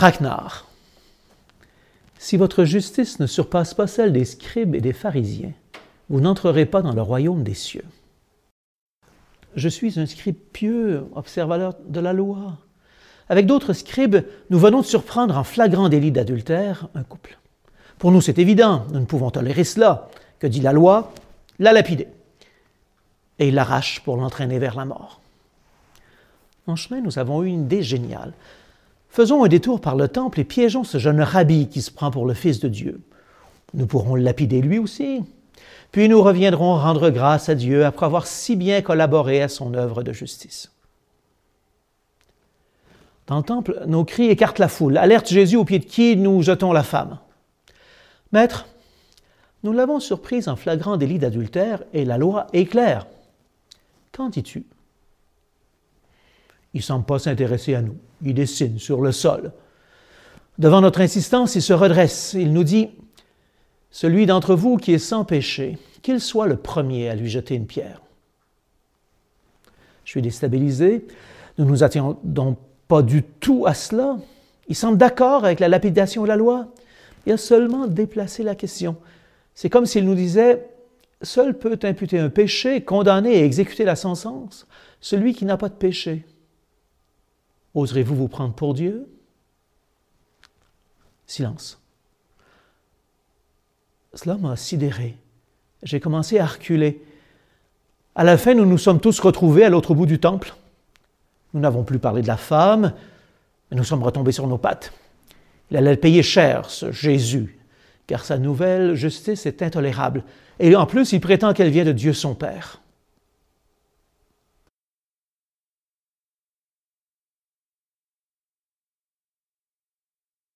Traquenard. Si votre justice ne surpasse pas celle des scribes et des pharisiens, vous n'entrerez pas dans le royaume des cieux. Je suis un scribe pieux, observateur de la loi. Avec d'autres scribes, nous venons de surprendre en flagrant délit d'adultère un couple. Pour nous, c'est évident, nous ne pouvons tolérer cela. Que dit la loi? La lapider. Et il l'arrache pour l'entraîner vers la mort. En chemin, nous avons eu une idée géniale. Faisons un détour par le temple et piégeons ce jeune rabbi qui se prend pour le Fils de Dieu. Nous pourrons lapider lui aussi. Puis nous reviendrons rendre grâce à Dieu après avoir si bien collaboré à son œuvre de justice. Dans le temple, nos cris écartent la foule, alerte Jésus au pied de qui nous jetons la femme. Maître, nous l'avons surprise en flagrant délit d'adultère et la loi est claire. Qu'en dis-tu? Il ne semble pas s'intéresser à nous. Il dessine sur le sol. Devant notre insistance, il se redresse. Il nous dit Celui d'entre vous qui est sans péché, qu'il soit le premier à lui jeter une pierre. Je suis déstabilisé. Nous nous attendons pas du tout à cela. Il semble d'accord avec la lapidation de la loi. Il a seulement déplacé la question. C'est comme s'il nous disait Seul peut imputer un péché, condamner et exécuter la sentence celui qui n'a pas de péché. Oserez-vous vous prendre pour Dieu? Silence. Cela m'a sidéré. J'ai commencé à reculer. À la fin, nous nous sommes tous retrouvés à l'autre bout du temple. Nous n'avons plus parlé de la femme, mais nous sommes retombés sur nos pattes. Il allait payer cher, ce Jésus, car sa nouvelle justice est intolérable. Et en plus, il prétend qu'elle vient de Dieu son Père.